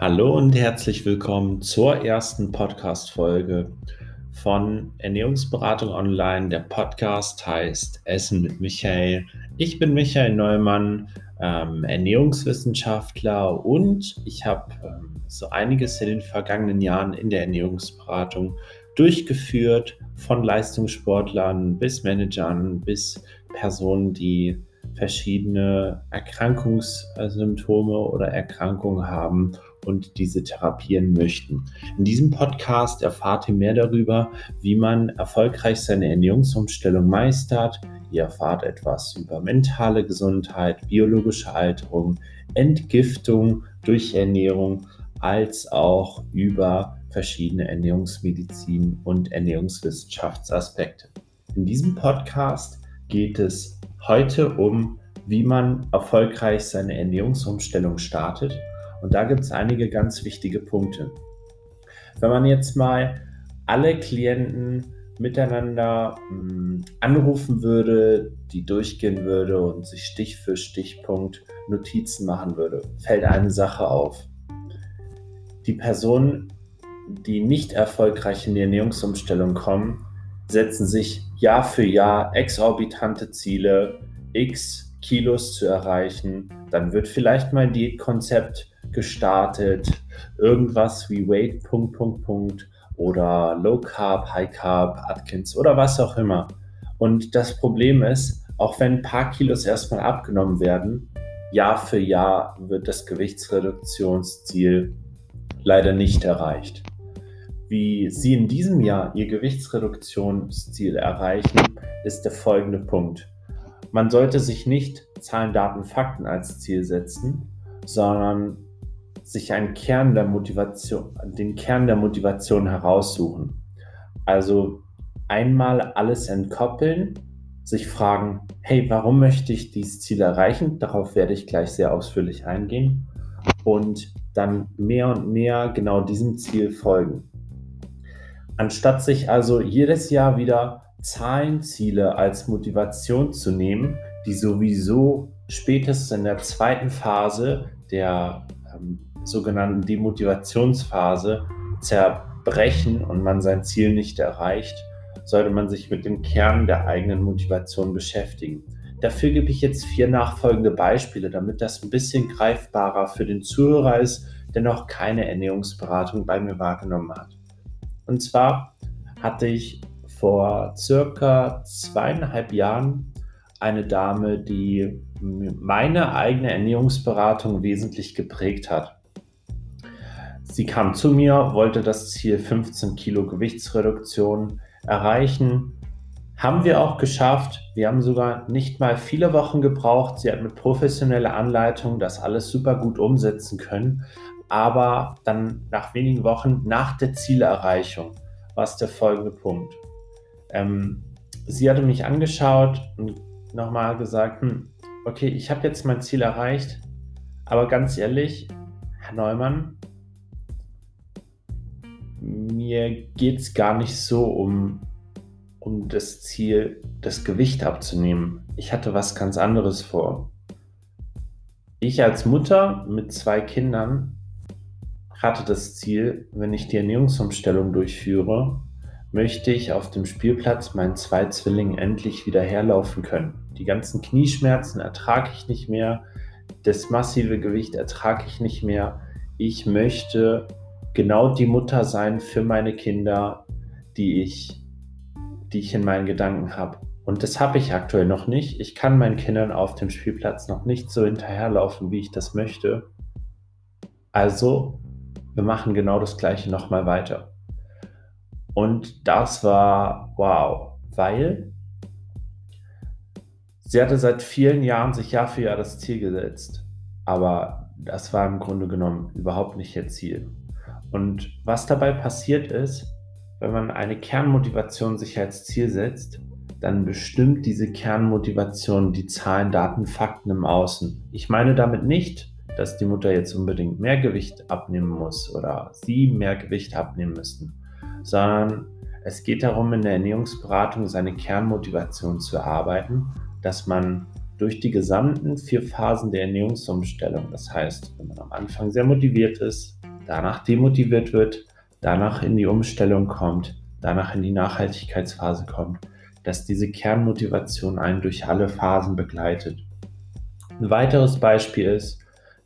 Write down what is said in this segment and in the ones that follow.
Hallo und herzlich willkommen zur ersten Podcast-Folge von Ernährungsberatung Online. Der Podcast heißt Essen mit Michael. Ich bin Michael Neumann, ähm, Ernährungswissenschaftler und ich habe ähm, so einiges in den vergangenen Jahren in der Ernährungsberatung durchgeführt, von Leistungssportlern bis Managern bis Personen, die verschiedene Erkrankungssymptome oder Erkrankungen haben und diese therapieren möchten. In diesem Podcast erfahrt ihr mehr darüber, wie man erfolgreich seine Ernährungsumstellung meistert. Ihr erfahrt etwas über mentale Gesundheit, biologische Alterung, Entgiftung durch Ernährung, als auch über verschiedene Ernährungsmedizin und Ernährungswissenschaftsaspekte. In diesem Podcast geht es heute um, wie man erfolgreich seine Ernährungsumstellung startet und da gibt es einige ganz wichtige Punkte. Wenn man jetzt mal alle Klienten miteinander mh, hm, anrufen würde, die durchgehen würde und sich Stich für Stichpunkt Notizen machen würde, fällt eine Sache auf. Die Personen, die nicht erfolgreich in die Ernährungsumstellung kommen, setzen sich Jahr für Jahr exorbitante Ziele, x Kilos zu erreichen. Dann wird vielleicht mal ein Diätkonzept gestartet. Irgendwas wie Weight, Punkt, Punkt, Punkt oder Low Carb, High Carb, Atkins oder was auch immer. Und das Problem ist, auch wenn ein paar Kilos erstmal abgenommen werden, Jahr für Jahr wird das Gewichtsreduktionsziel leider nicht erreicht. Wie Sie in diesem Jahr Ihr Gewichtsreduktionsziel erreichen, ist der folgende Punkt. Man sollte sich nicht Zahlen, Daten, Fakten als Ziel setzen, sondern sich einen Kern der Motivation, den Kern der Motivation heraussuchen. Also einmal alles entkoppeln, sich fragen, hey, warum möchte ich dieses Ziel erreichen? Darauf werde ich gleich sehr ausführlich eingehen. Und dann mehr und mehr genau diesem Ziel folgen. Anstatt sich also jedes Jahr wieder Zahlenziele als Motivation zu nehmen, die sowieso spätestens in der zweiten Phase der ähm, sogenannten Demotivationsphase zerbrechen und man sein Ziel nicht erreicht, sollte man sich mit dem Kern der eigenen Motivation beschäftigen. Dafür gebe ich jetzt vier nachfolgende Beispiele, damit das ein bisschen greifbarer für den Zuhörer ist, der noch keine Ernährungsberatung bei mir wahrgenommen hat. Und zwar hatte ich vor circa zweieinhalb Jahren eine Dame, die meine eigene Ernährungsberatung wesentlich geprägt hat. Sie kam zu mir, wollte das Ziel 15 Kilo Gewichtsreduktion erreichen. Haben wir auch geschafft. Wir haben sogar nicht mal viele Wochen gebraucht. Sie hat mit professioneller Anleitung das alles super gut umsetzen können. Aber dann nach wenigen Wochen, nach der Zielerreichung, war es der folgende Punkt. Ähm, sie hatte mich angeschaut und nochmal gesagt, hm, okay, ich habe jetzt mein Ziel erreicht, aber ganz ehrlich, Herr Neumann, mir geht es gar nicht so um, um das Ziel, das Gewicht abzunehmen. Ich hatte was ganz anderes vor. Ich als Mutter mit zwei Kindern hatte das Ziel, wenn ich die Ernährungsumstellung durchführe, möchte ich auf dem Spielplatz meinen zwei Zwillingen endlich wieder herlaufen können. Die ganzen Knieschmerzen ertrage ich nicht mehr, das massive Gewicht ertrage ich nicht mehr. Ich möchte genau die Mutter sein für meine Kinder, die ich, die ich in meinen Gedanken habe. Und das habe ich aktuell noch nicht. Ich kann meinen Kindern auf dem Spielplatz noch nicht so hinterherlaufen, wie ich das möchte. Also, wir machen genau das gleiche nochmal weiter. Und das war wow, weil sie hatte seit vielen Jahren sich Jahr für Jahr das Ziel gesetzt. Aber das war im Grunde genommen überhaupt nicht ihr Ziel. Und was dabei passiert ist, wenn man eine Kernmotivation sich als Ziel setzt, dann bestimmt diese Kernmotivation die Zahlen, Daten, Fakten im Außen. Ich meine damit nicht, dass die Mutter jetzt unbedingt mehr Gewicht abnehmen muss oder sie mehr Gewicht abnehmen müssen, sondern es geht darum, in der Ernährungsberatung seine Kernmotivation zu erarbeiten, dass man durch die gesamten vier Phasen der Ernährungsumstellung, das heißt, wenn man am Anfang sehr motiviert ist, danach demotiviert wird, danach in die Umstellung kommt, danach in die Nachhaltigkeitsphase kommt, dass diese Kernmotivation einen durch alle Phasen begleitet. Ein weiteres Beispiel ist,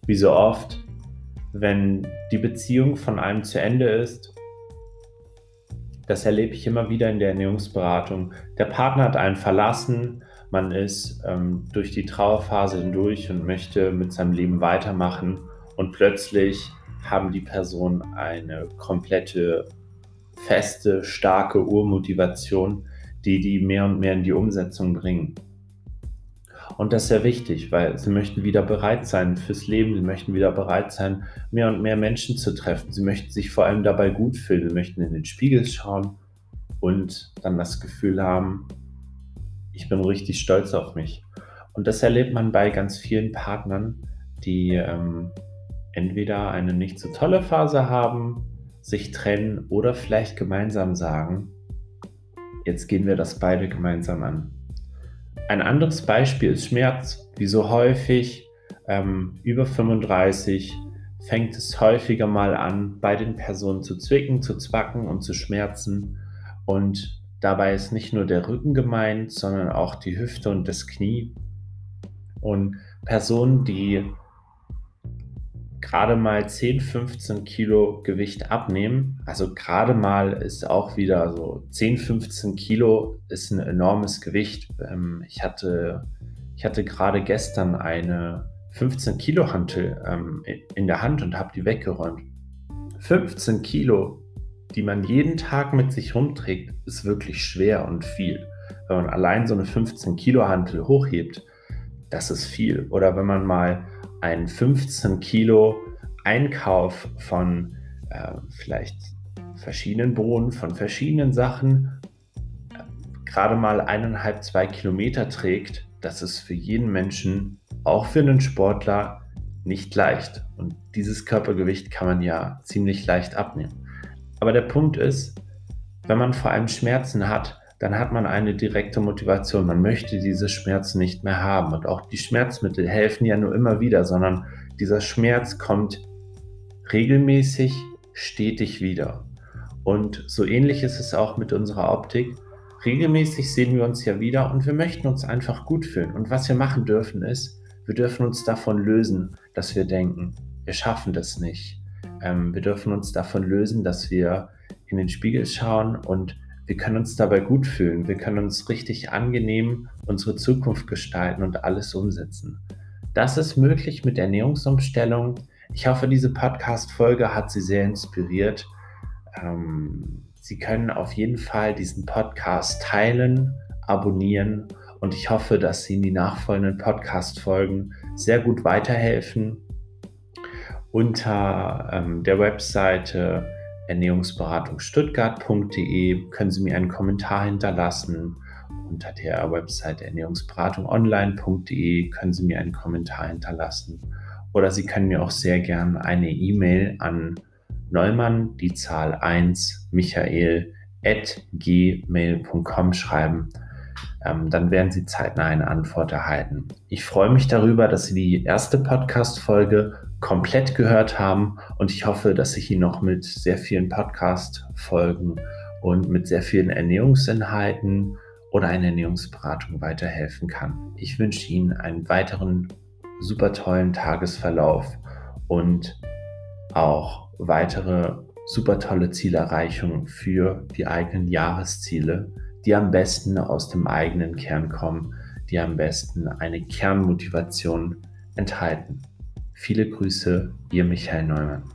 wie so oft, wenn die Beziehung von einem zu Ende ist, das erlebe ich immer wieder in der Ernährungsberatung. Der Partner hat einen verlassen, man ist ähm, durch die Trauerphase hindurch und möchte mit seinem Leben weitermachen und plötzlich haben die Personen eine komplette, feste, starke Urmotivation, die die mehr und mehr in die Umsetzung bringen. Und das ist sehr wichtig, weil sie möchten wieder bereit sein fürs Leben, sie möchten wieder bereit sein, mehr und mehr Menschen zu treffen. Sie möchten sich vor allem dabei gut fühlen, sie möchten in den Spiegel schauen und dann das Gefühl haben, ich bin richtig stolz auf mich. Und das erlebt man bei ganz vielen Partnern, die ähm, entweder eine nicht so tolle Phase haben, sich trennen oder vielleicht gemeinsam sagen, jetzt gehen wir das beide gemeinsam an. Ein anderes Beispiel ist Schmerz. Wie so häufig ähm, über 35 fängt es häufiger mal an, bei den Personen zu zwicken, zu zwacken und zu schmerzen. Und dabei ist nicht nur der Rücken gemeint, sondern auch die Hüfte und das Knie. Und Personen, die gerade mal 10, 15 Kilo Gewicht abnehmen. Also gerade mal ist auch wieder so 10, 15 Kilo ist ein enormes Gewicht. Ähm, ich hatte, ich hatte gerade gestern eine 15 Kilo Hantel ähm, in der Hand und habe die weggeräumt. 15 Kilo, die man jeden Tag mit sich rumträgt, ist wirklich schwer und viel. Wenn man allein so eine 15 Kilo Hantel hochhebt, das ist viel. Oder wenn man mal ein 15 Kilo Einkauf von äh, vielleicht verschiedenen Bohnen, von verschiedenen Sachen, äh, gerade mal eineinhalb, zwei Kilometer trägt, das ist für jeden Menschen, auch für einen Sportler, nicht leicht. Und dieses Körpergewicht kann man ja ziemlich leicht abnehmen. Aber der Punkt ist, wenn man vor allem Schmerzen hat, dann hat man eine direkte Motivation. Man möchte diese Schmerzen nicht mehr haben. Und auch die Schmerzmittel helfen ja nur immer wieder, sondern dieser Schmerz kommt regelmäßig, stetig wieder. Und so ähnlich ist es auch mit unserer Optik. Regelmäßig sehen wir uns ja wieder und wir möchten uns einfach gut fühlen. Und was wir machen dürfen ist, wir dürfen uns davon lösen, dass wir denken, wir schaffen das nicht. Ähm, wir dürfen uns davon lösen, dass wir in den Spiegel schauen und wir können uns dabei gut fühlen. Wir können uns richtig angenehm unsere Zukunft gestalten und alles umsetzen. Das ist möglich mit Ernährungsumstellung. Ich hoffe, diese Podcast-Folge hat Sie sehr inspiriert. Ähm, Sie können auf jeden Fall diesen Podcast teilen, abonnieren und ich hoffe, dass Sie in die nachfolgenden Podcast-Folgen sehr gut weiterhelfen. Unter ähm, der Webseite ernährungsberatungsstuttgart.de können Sie mir einen Kommentar hinterlassen. Unter der Website ernährungsberatungonline.de können Sie mir einen Kommentar hinterlassen. Oder Sie können mir auch sehr gern eine E-Mail an Neumann, die Zahl 1, Michael, at gmail.com schreiben. Ähm, dann werden Sie zeitnah eine Antwort erhalten. Ich freue mich darüber, dass Sie die erste Podcast-Folge komplett gehört haben und ich hoffe, dass ich Ihnen noch mit sehr vielen Podcast-Folgen und mit sehr vielen Ernährungsinhalten oder einer Ernährungsberatung weiterhelfen kann. Ich wünsche Ihnen einen weiteren super tollen Tagesverlauf und auch weitere super tolle Zielerreichungen für die eigenen Jahresziele, die am besten aus dem eigenen Kern kommen, die am besten eine Kernmotivation enthalten. Viele Grüße, ihr Michael Neumann.